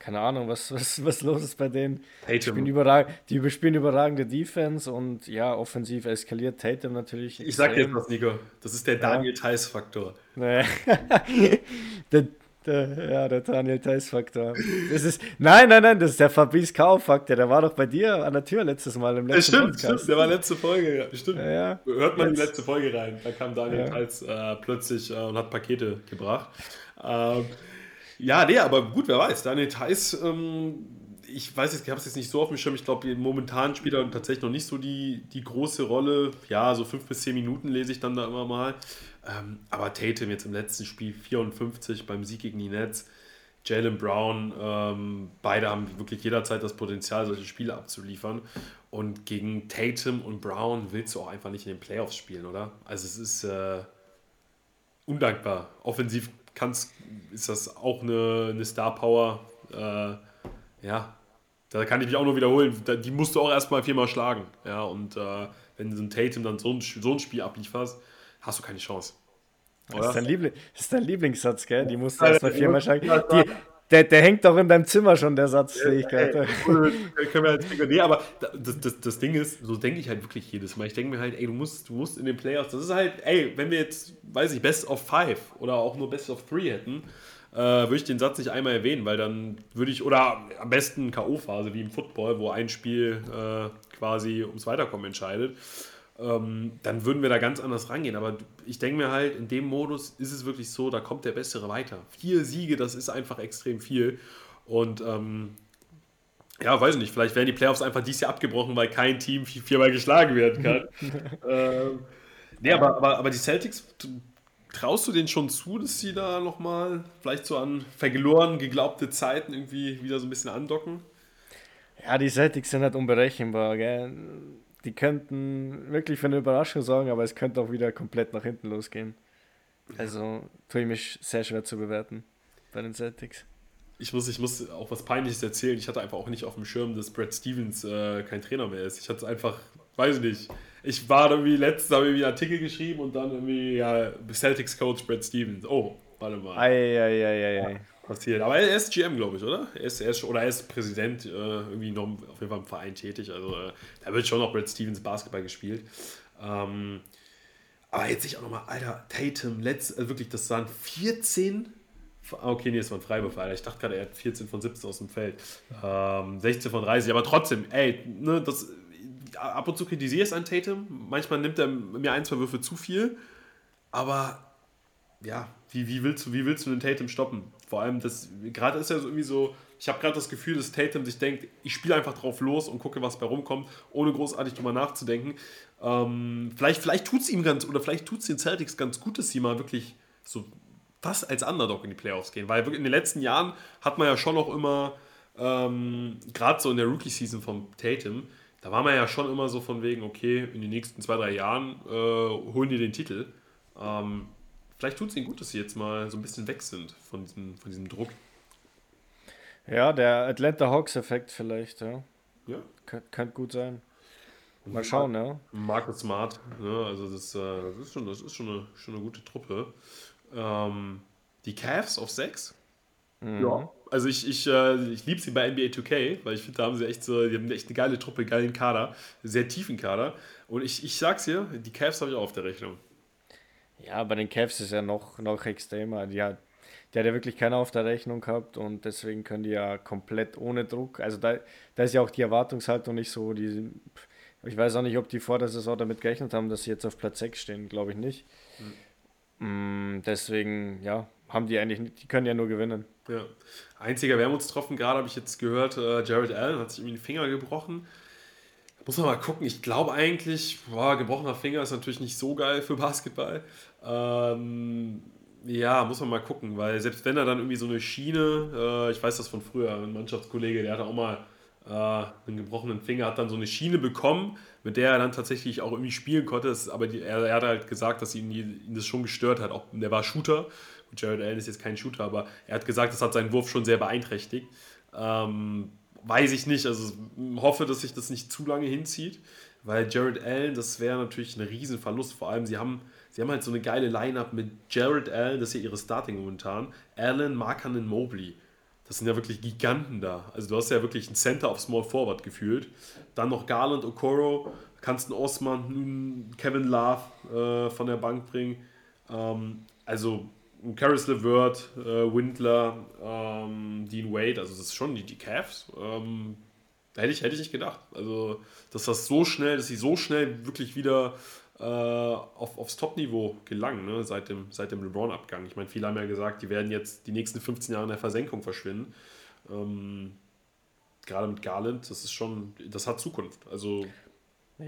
Speaker 2: keine Ahnung, was, was, was los ist bei denen. Die spielen, überrag die spielen überragende Defense und ja, offensiv eskaliert Tatum natürlich.
Speaker 1: Ich sag dir jetzt was, Nico. Das ist der Daniel ja. Theiss-Faktor.
Speaker 2: der, der, ja, der Daniel Theiss-Faktor. Das ist, nein, nein, nein, das ist der Fabrice Kau-Faktor. Der war doch bei dir an der Tür letztes Mal im letzten
Speaker 1: ja, stimmt, Podcast. Stimmt, der war letzte Folge. Stimmt. Ja, Hört man jetzt. die letzte Folge rein. Da kam Daniel ja. Theiss äh, plötzlich äh, und hat Pakete gebracht. Ähm, ja, nee, aber gut, wer weiß. Daniel Theiss, ähm, ich weiß jetzt, ich habe es jetzt nicht so auf dem Schirm. Ich glaube, momentan spielt er tatsächlich noch nicht so die, die große Rolle. Ja, so fünf bis zehn Minuten lese ich dann da immer mal. Ähm, aber Tatum jetzt im letzten Spiel 54 beim Sieg gegen die Nets. Jalen Brown, ähm, beide haben wirklich jederzeit das Potenzial, solche Spiele abzuliefern. Und gegen Tatum und Brown willst du auch einfach nicht in den Playoffs spielen, oder? Also es ist äh, undankbar. Offensiv kannst, ist das auch eine, eine Star Power. Äh, ja, da kann ich mich auch nur wiederholen. Die musst du auch erstmal viermal schlagen. Ja, und äh, wenn du so ein Tatum dann so ein, so ein Spiel ablieferst, hast du keine Chance.
Speaker 2: Das ist, dein Liebling, das ist dein Lieblingssatz, gell? Die musst du erstmal viermal schlagen. Die, der, der hängt doch in deinem Zimmer schon, der Satz, sehe ich gerade.
Speaker 1: Können wir halt, nee, aber das, das, das Ding ist, so denke ich halt wirklich jedes Mal. Ich denke mir halt, ey, du musst, du musst in den Playoffs, das ist halt, ey, wenn wir jetzt, weiß ich, Best of Five oder auch nur Best of Three hätten, äh, würde ich den Satz nicht einmal erwähnen, weil dann würde ich, oder am besten K.O.-Phase wie im Football, wo ein Spiel äh, quasi ums Weiterkommen entscheidet ähm, dann würden wir da ganz anders rangehen. Aber ich denke mir halt, in dem Modus ist es wirklich so, da kommt der Bessere weiter. Vier Siege, das ist einfach extrem viel. Und ähm, ja, weiß ich nicht, vielleicht werden die Playoffs einfach dieses Jahr abgebrochen, weil kein Team viermal geschlagen werden kann. ähm, nee, aber, aber, aber die Celtics, traust du denen schon zu, dass sie da nochmal vielleicht so an verloren geglaubte Zeiten irgendwie wieder so ein bisschen andocken?
Speaker 2: Ja, die Celtics sind halt unberechenbar, gell? Die könnten wirklich für eine Überraschung sorgen, aber es könnte auch wieder komplett nach hinten losgehen. Also tue ich mich sehr schwer zu bewerten bei den Celtics.
Speaker 1: Ich muss, ich muss auch was Peinliches erzählen. Ich hatte einfach auch nicht auf dem Schirm, dass Brad Stevens äh, kein Trainer mehr ist. Ich hatte es einfach, weiß ich nicht. Ich war irgendwie letztens, habe irgendwie einen Artikel geschrieben und dann irgendwie, ja, Celtics Coach Brad Stevens. Oh, warte mal. Eieieiei. Ja, passiert. Aber er ist GM, glaube ich, oder? Er ist, er ist, oder er ist Präsident, äh, irgendwie noch auf jeden Fall im Verein tätig. Also äh, da wird schon noch Brad Stevens Basketball gespielt. Ähm, aber jetzt sich auch nochmal, Alter, Tatum, letzt, also wirklich, das waren 14 Ah, okay, nee, es war ein Freiwurf, Alter. Ich dachte gerade, er hat 14 von 17 aus dem Feld. Ähm, 16 von 30, aber trotzdem, ey, ne, das, ab und zu kritisiere ich es an Tatum. Manchmal nimmt er mir ein, zwei Würfe zu viel. Aber ja, wie, wie, willst, du, wie willst du den Tatum stoppen? Vor allem, das gerade ist ja so irgendwie so, ich habe gerade das Gefühl, dass Tatum sich denkt, ich spiele einfach drauf los und gucke, was bei rumkommt, ohne großartig drüber nachzudenken. Ähm, vielleicht vielleicht tut es ihm ganz, oder vielleicht tut es den Celtics ganz gut, dass sie mal wirklich so fast als Underdog in die Playoffs gehen. Weil in den letzten Jahren hat man ja schon noch immer, ähm, gerade so in der Rookie-Season von Tatum, da war man ja schon immer so von wegen, okay, in den nächsten zwei, drei Jahren äh, holen die den Titel. Ähm, vielleicht tut es ihnen gut, dass sie jetzt mal so ein bisschen weg sind von diesem, von diesem Druck.
Speaker 2: Ja, der Atlanta Hawks-Effekt vielleicht, ja. Ja. Könnte gut sein. Mal schauen, ja.
Speaker 1: Marcus Smart, ne? also das, äh, das, ist schon, das ist schon eine, schon eine gute Truppe. Ähm, die Cavs auf 6. Mhm. Ja. Also ich, ich, äh, ich liebe sie bei NBA 2K, weil ich finde, da haben sie echt so, die haben echt eine geile Truppe, geilen Kader, sehr tiefen Kader. Und ich, ich sag's dir, die Cavs habe ich auch auf der Rechnung.
Speaker 2: Ja, bei den Cavs ist ja noch, noch extremer. Die hat, die hat ja wirklich keiner auf der Rechnung gehabt und deswegen können die ja komplett ohne Druck. Also da, da ist ja auch die Erwartungshaltung nicht so. Die, ich weiß auch nicht, ob die vor der Saison damit gerechnet haben, dass sie jetzt auf Platz 6 stehen, glaube ich nicht. Mhm. Deswegen, ja, haben die eigentlich, die können ja nur gewinnen.
Speaker 1: Ja. Einziger Wermutstropfen gerade habe ich jetzt gehört, äh, Jared Allen hat sich irgendwie den Finger gebrochen. Muss man mal gucken. Ich glaube eigentlich, boah, gebrochener Finger ist natürlich nicht so geil für Basketball. Ähm, ja, muss man mal gucken, weil selbst wenn er dann irgendwie so eine Schiene, äh, ich weiß das von früher, ein Mannschaftskollege, der hatte auch mal äh, einen gebrochenen Finger, hat dann so eine Schiene bekommen, mit der er dann tatsächlich auch irgendwie spielen konnte. Das, aber die, er, er, hat halt gesagt, dass ihn, ihn das schon gestört hat. Auch, der war Shooter. Jared Allen ist jetzt kein Shooter, aber er hat gesagt, das hat seinen Wurf schon sehr beeinträchtigt. Ähm, weiß ich nicht. Also hoffe, dass sich das nicht zu lange hinzieht, weil Jared Allen, das wäre natürlich ein Riesenverlust. Vor allem, sie haben, sie haben halt so eine geile Line-Up mit Jared Allen, das ist ja ihre Starting momentan, Allen, Markanen, Mobley. Das sind ja wirklich Giganten da. Also du hast ja wirklich ein Center auf Small Forward gefühlt. Dann noch Garland, Okoro, kannst einen Osman, Kevin Love äh, von der Bank bringen. Ähm, also Caris LeVert, äh, Windler, ähm, Dean Wade, also das ist schon die, die Cavs. Ähm, hätte ich, hätte ich nicht gedacht. Also, dass das so schnell, dass sie so schnell wirklich wieder äh, auf, aufs Top-Niveau gelangen, ne? seit dem, seit dem LeBron-Abgang. Ich meine, viele haben ja gesagt, die werden jetzt die nächsten 15 Jahre in der Versenkung verschwinden. Ähm, gerade mit Garland, das ist schon, das hat Zukunft. Also.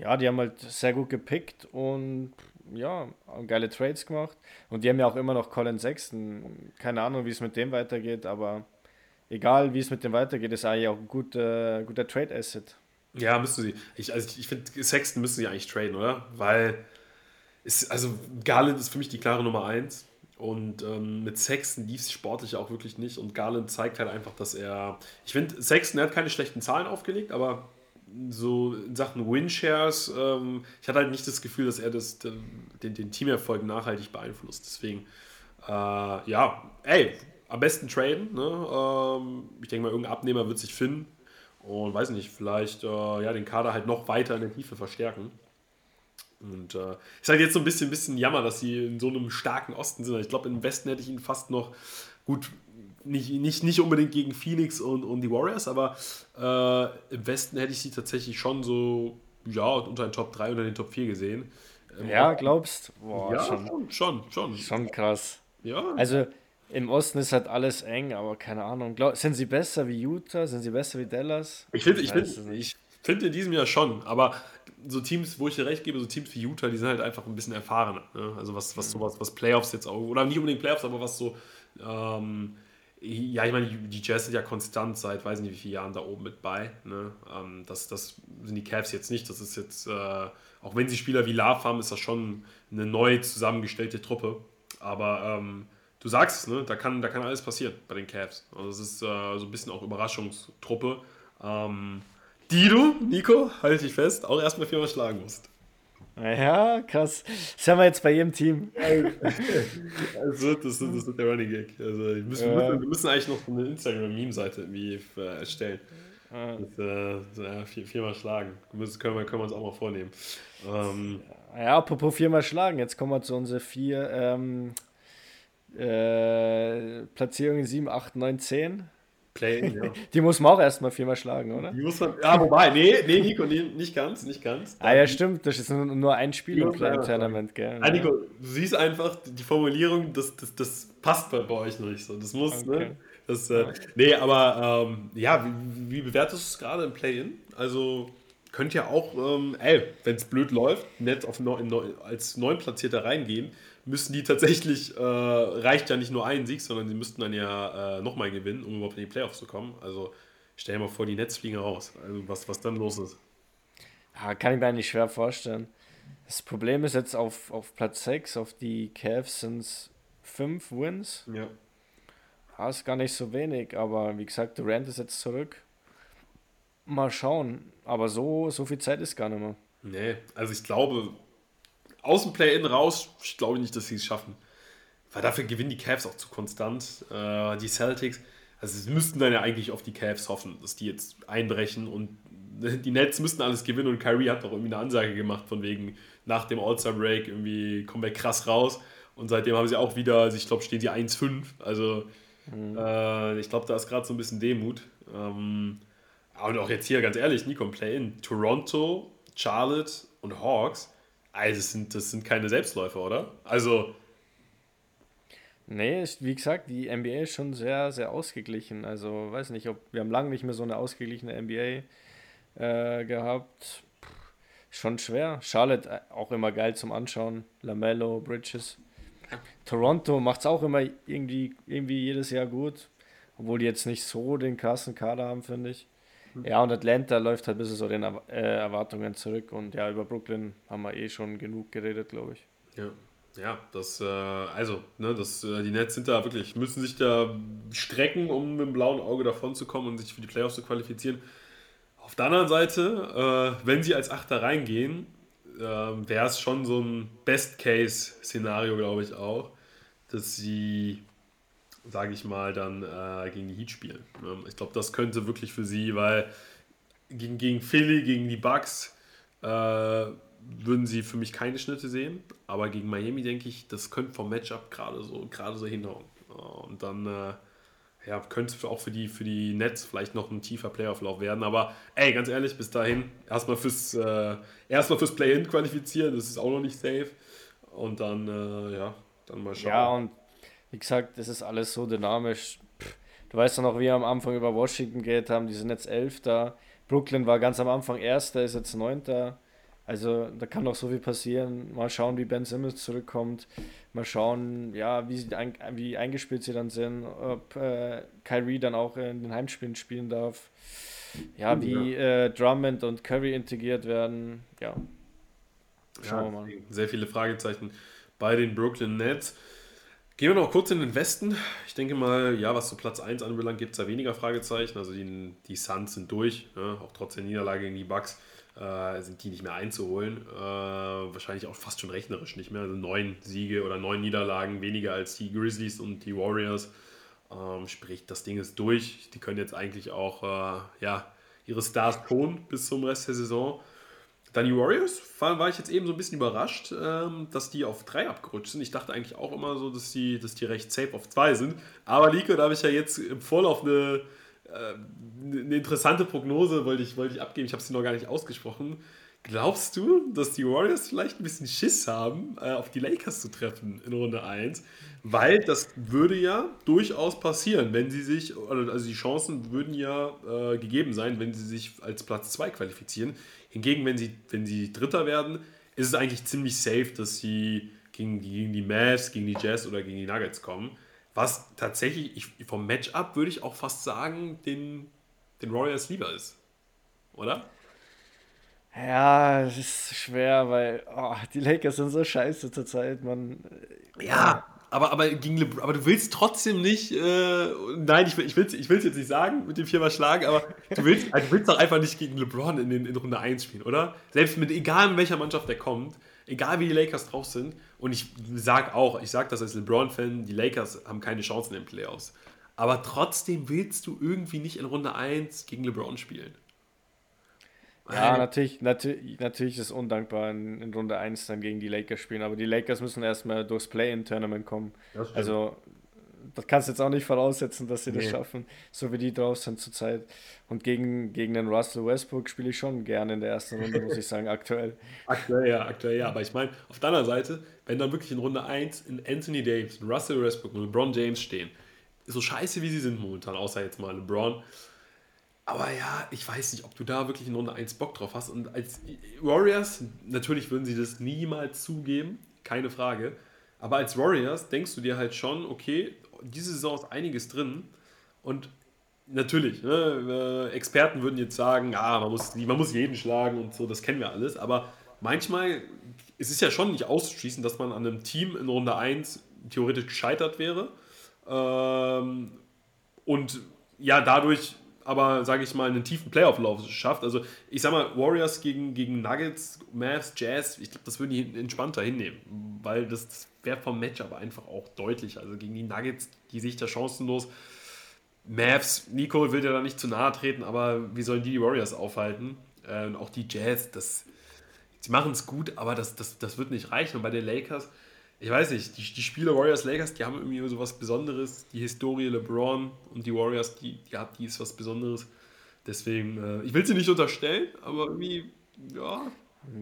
Speaker 2: Ja, die haben halt sehr gut gepickt und ja, geile Trades gemacht. Und die haben ja auch immer noch Colin Sexton. Keine Ahnung, wie es mit dem weitergeht, aber egal wie es mit dem weitergeht, ist eigentlich auch ein guter, guter Trade-Asset.
Speaker 1: Ja, müsste sie. Ich, also ich finde, Sexton müssen sie eigentlich traden, oder? Weil, es, also Garland ist für mich die klare Nummer 1. Und ähm, mit Sexton lief es sportlich auch wirklich nicht. Und Garland zeigt halt einfach, dass er. Ich finde, Sexton hat keine schlechten Zahlen aufgelegt, aber so in Sachen Winshares, ähm, ich hatte halt nicht das Gefühl, dass er das, den, den Teamerfolg nachhaltig beeinflusst. Deswegen, äh, ja, ey, am besten traden. Ne? Ähm, ich denke mal, irgendein Abnehmer wird sich finden. Und weiß nicht, vielleicht äh, ja, den Kader halt noch weiter in der Tiefe verstärken. Und äh, ist halt jetzt so ein bisschen, bisschen Jammer, dass sie in so einem starken Osten sind. Ich glaube, im Westen hätte ich ihn fast noch gut, nicht, nicht, nicht unbedingt gegen Phoenix und, und die Warriors, aber äh, im Westen hätte ich sie tatsächlich schon so, ja, unter den Top 3, unter den Top 4 gesehen.
Speaker 2: Ähm, ja, glaubst? Boah,
Speaker 1: ja, schon, schon, schon, schon.
Speaker 2: Schon krass. Ja. Also im Osten ist halt alles eng, aber keine Ahnung. Glaub, sind sie besser wie Utah? Sind sie besser wie Dallas?
Speaker 1: Ich finde ich ich find in diesem Jahr schon, aber so Teams, wo ich dir recht gebe, so Teams wie Utah, die sind halt einfach ein bisschen erfahrener. Ne? Also was, was mhm. sowas, was Playoffs jetzt auch, oder nicht unbedingt Playoffs, aber was so, ähm, ja, ich meine, die Jazz sind ja konstant seit weiß nicht wie vielen Jahren da oben mit bei. Ne? Ähm, das, das sind die Cavs jetzt nicht. Das ist jetzt, äh, auch wenn sie Spieler wie Love haben, ist das schon eine neu zusammengestellte Truppe. Aber ähm, du sagst es, ne? da, kann, da kann alles passieren bei den Cavs. Also es ist äh, so ein bisschen auch Überraschungstruppe, ähm, die du, Nico, halte dich fest, auch erstmal viermal schlagen musst.
Speaker 2: Ja, krass. Das haben wir jetzt bei jedem Team.
Speaker 1: also, das, das, das ist der Running Gag. Also, wir müssen, ja. wir müssen eigentlich noch eine Instagram-Meme-Seite irgendwie äh, erstellen. Ja. Das, äh, vier, viermal schlagen. Das können wir, können wir uns auch mal vornehmen. Ähm,
Speaker 2: ja, apropos viermal schlagen, jetzt kommen wir zu unseren vier ähm, äh, Platzierungen 7, 8, 9, 10. Play ja. Die muss man auch erstmal viermal schlagen, oder?
Speaker 1: Die muss man, ja, wobei, nee, nee, Nico, nee, nicht ganz, nicht ganz.
Speaker 2: Ah ja, stimmt, das ist nur ein Spiel im Play-Tournament, gell?
Speaker 1: Ah, Nico, du siehst einfach, die Formulierung, das, das, das passt bei, bei euch nicht so. Das muss, ne? okay. ne? Das, äh, nee, aber ähm, ja, wie, wie bewertest du es gerade im Play-In? Also könnte ja auch, ähm, ey, wenn es blöd läuft, nett auf neun, neun, als Neunplatzierter reingehen, müssen die tatsächlich, äh, reicht ja nicht nur ein Sieg, sondern sie müssten dann ja äh, nochmal gewinnen, um überhaupt in die Playoffs zu kommen. Also stell dir mal vor, die Nets fliegen raus. Also was, was dann los ist.
Speaker 2: Ja, kann ich mir eigentlich schwer vorstellen. Das Problem ist jetzt auf, auf Platz 6, auf die Cavs sind es 5 Wins. Ja. ja. Ist gar nicht so wenig, aber wie gesagt, Durant ist jetzt zurück. Mal schauen. Aber so, so viel Zeit ist gar nicht mehr.
Speaker 1: Nee, also ich glaube, aus dem Play-In raus, ich glaube nicht, dass sie es schaffen. Weil dafür gewinnen die Cavs auch zu konstant. Äh, die Celtics, also sie müssten dann ja eigentlich auf die Cavs hoffen, dass die jetzt einbrechen und die Nets müssten alles gewinnen und Kyrie hat auch irgendwie eine Ansage gemacht von wegen nach dem All-Star-Break irgendwie kommen wir krass raus und seitdem haben sie auch wieder, also ich glaube stehen sie 1-5, also mhm. äh, ich glaube da ist gerade so ein bisschen Demut. Ähm, und auch jetzt hier ganz ehrlich, Nico, Play-In, Toronto, Charlotte und Hawks, also das sind, das sind keine Selbstläufer, oder? Also.
Speaker 2: Nee, wie gesagt, die NBA ist schon sehr, sehr ausgeglichen. Also, weiß nicht, ob wir haben lange nicht mehr so eine ausgeglichene NBA äh, gehabt. Puh, schon schwer. Charlotte äh, auch immer geil zum Anschauen. Lamello, Bridges. Toronto macht es auch immer irgendwie, irgendwie jedes Jahr gut. Obwohl die jetzt nicht so den krassen Kader haben, finde ich. Ja, und Atlanta läuft halt ein bisschen so den äh, Erwartungen zurück. Und ja, über Brooklyn haben wir eh schon genug geredet, glaube ich.
Speaker 1: Ja. Ja, das, äh, also, ne, das, äh, die Nets sind da wirklich, müssen sich da strecken, um mit dem blauen Auge davon zu kommen und sich für die Playoffs zu qualifizieren. Auf der anderen Seite, äh, wenn sie als Achter reingehen, äh, wäre es schon so ein Best-Case-Szenario, glaube ich auch, dass sie sage ich mal, dann äh, gegen die Heat spielen. Ne? Ich glaube, das könnte wirklich für sie, weil gegen, gegen Philly, gegen die Bucks äh, würden sie für mich keine Schnitte sehen, aber gegen Miami denke ich, das könnte vom Matchup gerade so, gerade so hinhauen. Und dann äh, ja, könnte es auch für die, für die Nets vielleicht noch ein tiefer Playoff-Lauf werden. Aber ey, ganz ehrlich, bis dahin erstmal fürs, äh, erstmal fürs Play-In qualifizieren, das ist auch noch nicht safe. Und dann, äh, ja, dann mal schauen.
Speaker 2: Ja, und wie gesagt, das ist alles so dynamisch. Du weißt doch noch, wie wir am Anfang über Washington geht haben, die sind jetzt Elfter. Brooklyn war ganz am Anfang Erster, ist jetzt Neunter. Also da kann noch so viel passieren. Mal schauen, wie Ben Simmons zurückkommt. Mal schauen, ja, wie, sie ein, wie eingespielt sie dann sind. Ob äh, Kyrie dann auch in den Heimspielen spielen darf. Ja, wie Äh, Drummond und Curry integriert werden. Ja,
Speaker 1: schauen ja, wir mal. Sehr viele Fragezeichen bei den Brooklyn Nets. Gehen wir noch kurz in den Westen. Ich denke mal, ja, was so Platz 1 anbelangt, gibt es da weniger Fragezeichen. Also die, die Suns sind durch, ne? auch trotz der Niederlage gegen die Bucks äh, sind die nicht mehr einzuholen. Äh, wahrscheinlich auch fast schon rechnerisch nicht mehr. Also neun Siege oder neun Niederlagen weniger als die Grizzlies und die Warriors. Ähm, sprich, das Ding ist durch. Die können jetzt eigentlich auch äh, ja, ihre Stars tun bis zum Rest der Saison. Dann die Warriors, war, war ich jetzt eben so ein bisschen überrascht, ähm, dass die auf 3 abgerutscht sind. Ich dachte eigentlich auch immer so, dass die, dass die recht safe auf 2 sind. Aber Nico, da habe ich ja jetzt im Vorlauf eine, äh, eine interessante Prognose, wollte ich, wollte ich abgeben. Ich habe sie noch gar nicht ausgesprochen. Glaubst du, dass die Warriors vielleicht ein bisschen Schiss haben, äh, auf die Lakers zu treffen in Runde 1? Weil das würde ja durchaus passieren, wenn sie sich, also die Chancen würden ja äh, gegeben sein, wenn sie sich als Platz 2 qualifizieren. Hingegen, wenn sie, wenn sie Dritter werden, ist es eigentlich ziemlich safe, dass sie gegen, gegen die Mavs, gegen die Jazz oder gegen die Nuggets kommen. Was tatsächlich ich, vom Matchup würde ich auch fast sagen, den, den Warriors lieber ist. Oder?
Speaker 2: Ja, es ist schwer, weil oh, die Lakers sind so scheiße zurzeit. Man,
Speaker 1: ja, aber, aber, gegen LeBron, aber du willst trotzdem nicht, äh, nein, ich will es ich ich jetzt nicht sagen, mit dem viermal schlagen, aber du willst, also du willst doch einfach nicht gegen LeBron in, den, in Runde 1 spielen, oder? Selbst mit, egal in welcher Mannschaft der kommt, egal wie die Lakers drauf sind, und ich sag auch, ich sag das als LeBron-Fan, die Lakers haben keine Chancen in den Playoffs. Aber trotzdem willst du irgendwie nicht in Runde 1 gegen LeBron spielen.
Speaker 2: Ja, natürlich, natürlich, natürlich ist es undankbar, in, in, Runde 1 dann gegen die Lakers spielen, aber die Lakers müssen erstmal durchs Play-In-Tournament kommen. Also, das kannst du jetzt auch nicht voraussetzen, dass sie nee. das schaffen, so wie die drauf sind zurzeit. Und gegen, gegen den Russell Westbrook spiele ich schon gerne in der ersten Runde, muss ich sagen, aktuell.
Speaker 1: Aktuell, ja, aktuell, ja. Aber ich meine, auf der anderen Seite, wenn dann wirklich in Runde 1 in Anthony Davis, Russell Westbrook und LeBron James stehen, so scheiße wie sie sind momentan, außer jetzt mal LeBron, aber ja, ich weiß nicht, ob du da wirklich in Runde 1 Bock drauf hast. Und als Warriors, natürlich würden sie das niemals zugeben, keine Frage. Aber als Warriors denkst du dir halt schon, okay, diese Saison ist einiges drin. Und natürlich, ne, äh, Experten würden jetzt sagen, ja, man muss, man muss jeden schlagen und so, das kennen wir alles. Aber manchmal es ist ja schon nicht auszuschließen, dass man an einem Team in Runde 1 theoretisch gescheitert wäre. Ähm, und ja, dadurch aber, sage ich mal, einen tiefen Playoff-Lauf schafft. Also, ich sag mal, Warriors gegen, gegen Nuggets, Mavs, Jazz, ich glaube, das würden die entspannter hinnehmen, weil das, das wäre vom Match aber einfach auch deutlich. Also, gegen die Nuggets, die sehe ich da chancenlos. Mavs, Nico will ja da nicht zu nahe treten, aber wie sollen die die Warriors aufhalten? Äh, auch die Jazz, das, sie machen es gut, aber das, das, das wird nicht reichen. Und bei den Lakers, ich weiß nicht, die, die Spiele Warriors Lakers, die haben irgendwie so was Besonderes. Die Historie LeBron und die Warriors, die, die, hat, die ist was Besonderes. Deswegen, äh, ich will sie nicht unterstellen, aber irgendwie, ja.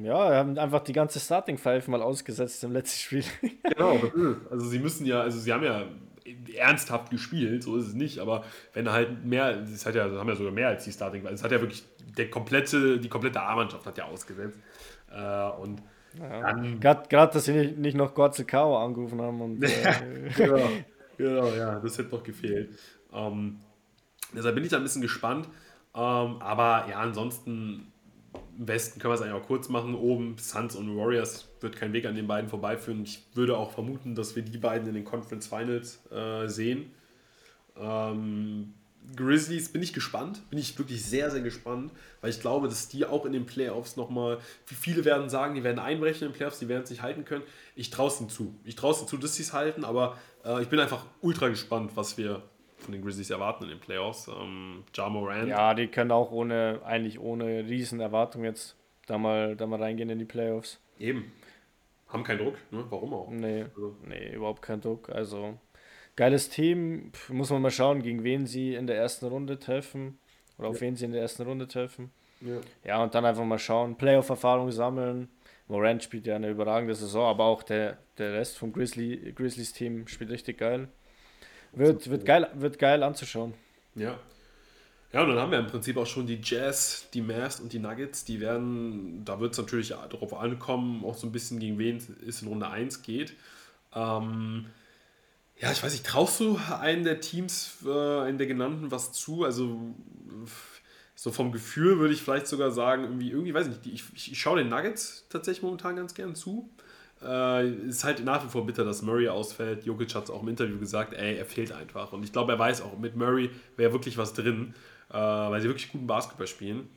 Speaker 2: Ja, wir haben einfach die ganze Starting Five mal ausgesetzt im letzten Spiel.
Speaker 1: genau, Also sie müssen ja, also sie haben ja ernsthaft gespielt, so ist es nicht, aber wenn halt mehr, das hat ja, haben ja sogar mehr als die Starting, also es hat ja wirklich der komplette, die komplette A-Mannschaft hat ja ausgesetzt. Äh, und
Speaker 2: ja. Gerade, dass sie nicht, nicht noch Gotze K.O. angerufen haben. Und, äh,
Speaker 1: genau, genau, ja, das hätte noch gefehlt. Ähm, deshalb bin ich da ein bisschen gespannt. Ähm, aber ja, ansonsten im Westen können wir es eigentlich auch kurz machen. Oben Suns und Warriors wird kein Weg an den beiden vorbeiführen. Ich würde auch vermuten, dass wir die beiden in den Conference Finals äh, sehen. Ähm, Grizzlies bin ich gespannt, bin ich wirklich sehr, sehr gespannt, weil ich glaube, dass die auch in den Playoffs nochmal, viele werden sagen, die werden einbrechen in den Playoffs, die werden es nicht halten können. Ich traue es ihnen zu. Ich traue es ihnen zu, dass sie es halten, aber äh, ich bin einfach ultra gespannt, was wir von den Grizzlies erwarten in den Playoffs. Ähm, ja Morant.
Speaker 2: Ja, die können auch ohne, eigentlich ohne riesen Erwartung jetzt da mal, da mal reingehen in die Playoffs.
Speaker 1: Eben. Haben keinen Druck, ne? Warum auch?
Speaker 2: Nee, also. nee, überhaupt keinen Druck. Also Geiles Team, muss man mal schauen, gegen wen sie in der ersten Runde treffen oder auf wen sie in der ersten Runde treffen. Ja, ja und dann einfach mal schauen, Playoff-Erfahrung sammeln. Morant spielt ja eine überragende Saison, aber auch der, der Rest vom Grizzly, Grizzlies Team spielt richtig geil. Wird, wird, geil, wird geil anzuschauen.
Speaker 1: Ja. Ja, und dann haben wir im Prinzip auch schon die Jazz, die Mavs und die Nuggets. Die werden, da wird es natürlich darauf ankommen, auch so ein bisschen gegen wen es in Runde 1 geht. Ähm, ja, ich weiß nicht, traust du einen der Teams, äh, einen der genannten, was zu? Also so vom Gefühl würde ich vielleicht sogar sagen, irgendwie, irgendwie weiß ich nicht, ich, ich, schaue den Nuggets tatsächlich momentan ganz gern zu. Äh, ist halt nach wie vor bitter, dass Murray ausfällt. Jokic hat es auch im Interview gesagt, ey, er fehlt einfach. Und ich glaube, er weiß auch, mit Murray wäre wirklich was drin, äh, weil sie wirklich guten Basketball spielen.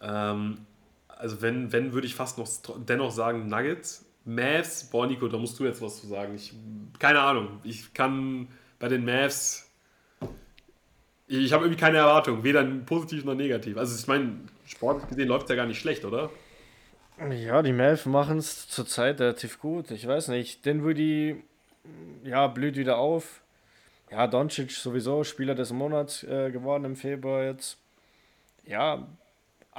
Speaker 1: Ähm, also wenn, wenn würde ich fast noch dennoch sagen Nuggets, Mavs, boah Nico, da musst du jetzt was zu sagen. Ich, keine Ahnung, ich kann bei den Mavs, ich habe irgendwie keine Erwartung, weder positiv noch negativ. Also ich meine, sportlich gesehen läuft es ja gar nicht schlecht, oder?
Speaker 2: Ja, die Mavs machen es zurzeit relativ gut. Ich weiß nicht, den würde ja, blüht wieder auf. Ja, Doncic sowieso Spieler des Monats äh, geworden im Februar jetzt. Ja,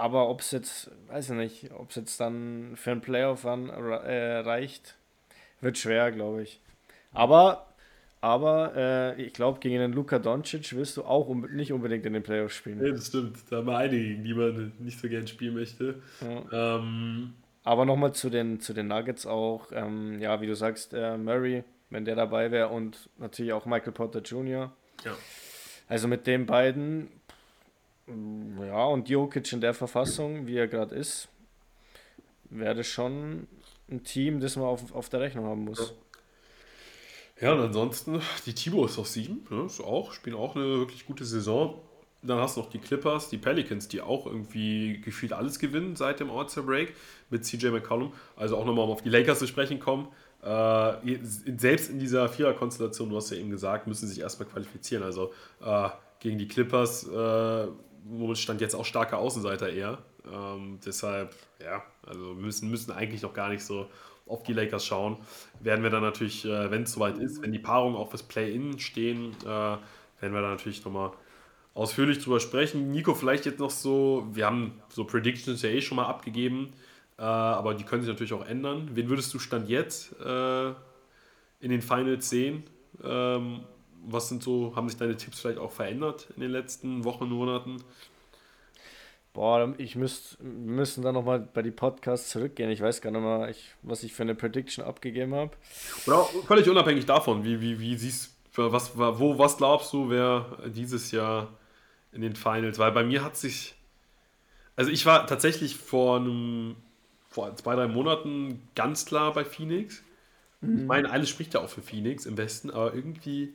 Speaker 2: aber ob es jetzt, weiß ich nicht, ob es jetzt dann für einen Playoff an, äh, reicht, wird schwer, glaube ich. Aber, aber äh, ich glaube, gegen den Luka Doncic wirst du auch um, nicht unbedingt in den Playoffs spielen.
Speaker 1: Ja, das stimmt. Da haben wir einige, gegen die man nicht so gern spielen möchte. Ja. Ähm.
Speaker 2: Aber nochmal zu den, zu den Nuggets auch, ähm, ja, wie du sagst, äh, Murray, wenn der dabei wäre und natürlich auch Michael Potter Jr. Ja. Also mit den beiden ja, und Jokic in der Verfassung, wie er gerade ist, wäre schon ein Team, das man auf, auf der Rechnung haben muss.
Speaker 1: Ja, und ansonsten, die T-Bulls auf 7, ne, ist auch, spielen auch eine wirklich gute Saison. Dann hast du noch die Clippers, die Pelicans, die auch irgendwie gefühlt alles gewinnen seit dem All-Star Break mit CJ McCollum. Also auch nochmal um auf die Lakers zu sprechen kommen. Äh, selbst in dieser Vierer-Konstellation, du hast ja eben gesagt, müssen sie sich erstmal qualifizieren. Also äh, gegen die Clippers, äh, stand jetzt auch starke Außenseiter eher. Ähm, deshalb, ja, also müssen, müssen eigentlich noch gar nicht so auf die Lakers schauen. Werden wir dann natürlich, äh, wenn es soweit ist, wenn die Paarungen auch fürs Play-In stehen, äh, werden wir dann natürlich nochmal ausführlich drüber sprechen. Nico, vielleicht jetzt noch so, wir haben so Predictions ja eh schon mal abgegeben, äh, aber die können sich natürlich auch ändern. Wen würdest du Stand jetzt in den Finals sehen? Ähm, was sind so, haben sich deine Tipps vielleicht auch verändert in den letzten Wochen, Monaten?
Speaker 2: Boah, ich müsst, wir müssen dann nochmal bei die Podcasts zurückgehen. Ich weiß gar nicht mal, ich, was ich für eine Prediction abgegeben habe.
Speaker 1: Oder auch völlig unabhängig davon, wie, wie, wie siehst was, wo, was glaubst du, wer dieses Jahr in den Finals, weil bei mir hat sich, also ich war tatsächlich vor einem, vor zwei, drei Monaten ganz klar bei Phoenix. Mhm. Ich meine, alles spricht ja auch für Phoenix im Westen, aber irgendwie,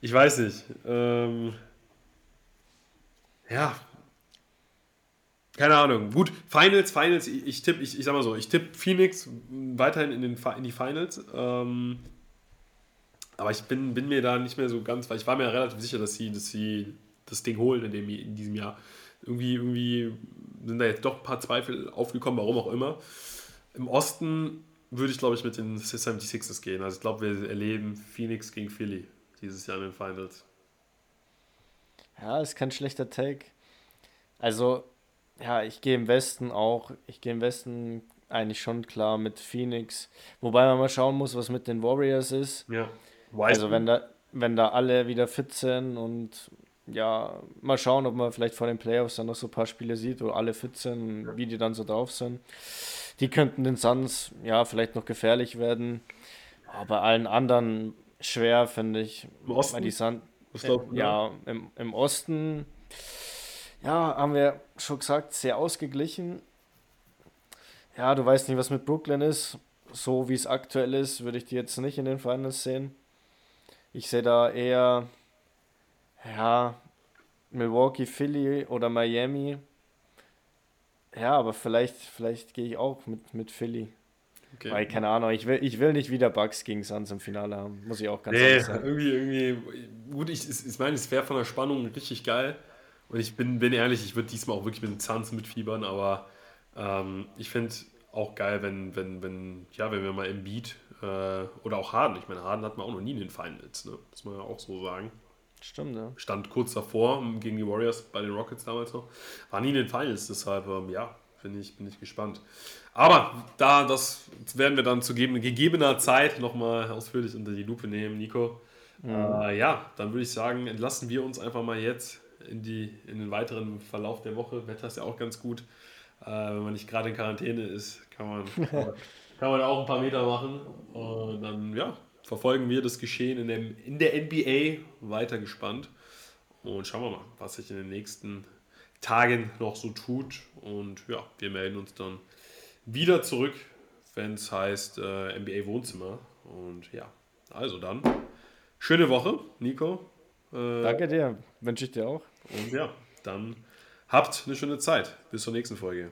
Speaker 1: ich weiß nicht, ähm, ja, keine Ahnung. Gut, Finals, Finals, ich, ich tippe, ich, ich sag mal so, ich tippe Phoenix weiterhin in, den, in die Finals. Ähm, aber ich bin, bin mir da nicht mehr so ganz, weil ich war mir relativ sicher, dass sie, dass sie das Ding holen in, dem, in diesem Jahr. Irgendwie, irgendwie sind da jetzt doch ein paar Zweifel aufgekommen, warum auch immer. Im Osten würde ich, glaube ich, mit den 76ers gehen. Also ich glaube, wir erleben Phoenix gegen Philly dieses Jahr in den Finals.
Speaker 2: Ja, ist kein schlechter Take. Also, ja, ich gehe im Westen auch. Ich gehe im Westen eigentlich schon klar mit Phoenix. Wobei man mal schauen muss, was mit den Warriors ist. Ja. Also wenn da, wenn da alle wieder fit sind und ja, mal schauen, ob man vielleicht vor den Playoffs dann noch so ein paar Spiele sieht, wo alle fit sind, wie die dann so drauf sind. Die könnten den Suns ja vielleicht noch gefährlich werden. Aber bei allen anderen schwer, finde ich. Im Osten? Die Sun äh, ja, im, im Osten, ja, haben wir schon gesagt, sehr ausgeglichen. Ja, du weißt nicht, was mit Brooklyn ist. So wie es aktuell ist, würde ich die jetzt nicht in den Finals sehen. Ich sehe da eher ja, Milwaukee, Philly oder Miami. Ja, aber vielleicht, vielleicht gehe ich auch mit, mit Philly. Okay. Weil, keine Ahnung, ich will, ich will nicht wieder Bugs gegen Suns im Finale haben. Muss ich auch ganz
Speaker 1: nee, ehrlich sagen. Irgendwie, irgendwie, gut, ich, ich meine, es wäre von der Spannung richtig geil. Und ich bin, bin ehrlich, ich würde diesmal auch wirklich mit den Suns mitfiebern, aber ähm, ich finde auch geil, wenn, wenn, wenn, ja, wenn wir mal im Beat äh, oder auch Harden, ich meine, Harden hat man auch noch nie in den Finals, ne? muss man ja auch so sagen. Stimmt, ja. Stand kurz davor gegen die Warriors bei den Rockets damals noch. War nie in den Finals, deshalb, ähm, ja, bin ich, bin ich gespannt. Aber da, das werden wir dann zu gegebener Zeit nochmal ausführlich unter die Lupe nehmen, Nico. Mhm. Äh, ja, dann würde ich sagen, entlassen wir uns einfach mal jetzt in, die, in den weiteren Verlauf der Woche. Wetter ist ja auch ganz gut. Äh, wenn man nicht gerade in Quarantäne ist, kann man, kann man auch ein paar Meter machen. Und dann, ja, verfolgen wir das Geschehen in, dem, in der NBA weiter gespannt. Und schauen wir mal, was sich in den nächsten Tagen noch so tut. Und ja, wir melden uns dann wieder zurück, wenn es heißt äh, NBA Wohnzimmer. Und ja, also dann, schöne Woche, Nico.
Speaker 2: Äh, Danke dir, wünsche ich dir auch.
Speaker 1: Und ja, dann habt eine schöne Zeit. Bis zur nächsten Folge.